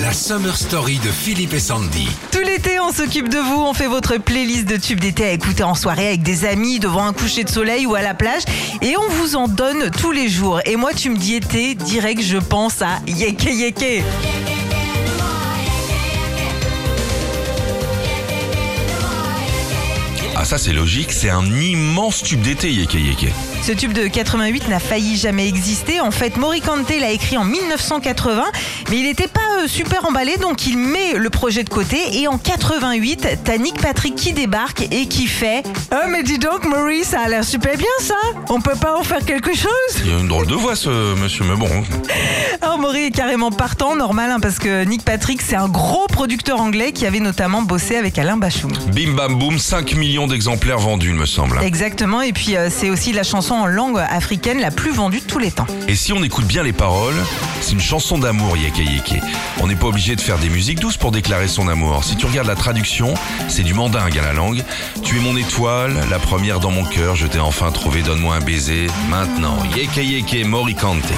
La Summer Story de Philippe et Sandy. Tout l'été, on s'occupe de vous, on fait votre playlist de tubes d'été à écouter en soirée avec des amis, devant un coucher de soleil ou à la plage. Et on vous en donne tous les jours. Et moi, tu me dis été, direct, je pense à Yeke Yeke. Ça c'est logique, c'est un immense tube d'été Yeke Yeke. Ce tube de 88 n'a failli jamais exister. En fait, Morikante l'a écrit en 1980, mais il n'était pas euh, super emballé, donc il met le projet de côté. Et en 88, t'as Nick Patrick qui débarque et qui fait Oh, mais dis donc, Maurice, ça a l'air super bien ça On peut pas en faire quelque chose? Il a une drôle de voix ce monsieur, mais bon. Alors, Maury est carrément partant, normal, hein, parce que Nick Patrick, c'est un gros producteur anglais qui avait notamment bossé avec Alain Bachung. Bim bam boum, 5 millions d'exemplaires vendus il me semble. Exactement, et puis euh, c'est aussi la chanson en langue africaine la plus vendue de tous les temps. Et si on écoute bien les paroles, c'est une chanson d'amour Yeke Yeke. On n'est pas obligé de faire des musiques douces pour déclarer son amour. Si tu regardes la traduction, c'est du mandingue à la langue. Tu es mon étoile, la première dans mon cœur, je t'ai enfin trouvé, donne-moi un baiser. Maintenant, Yeke Yeke Morikante.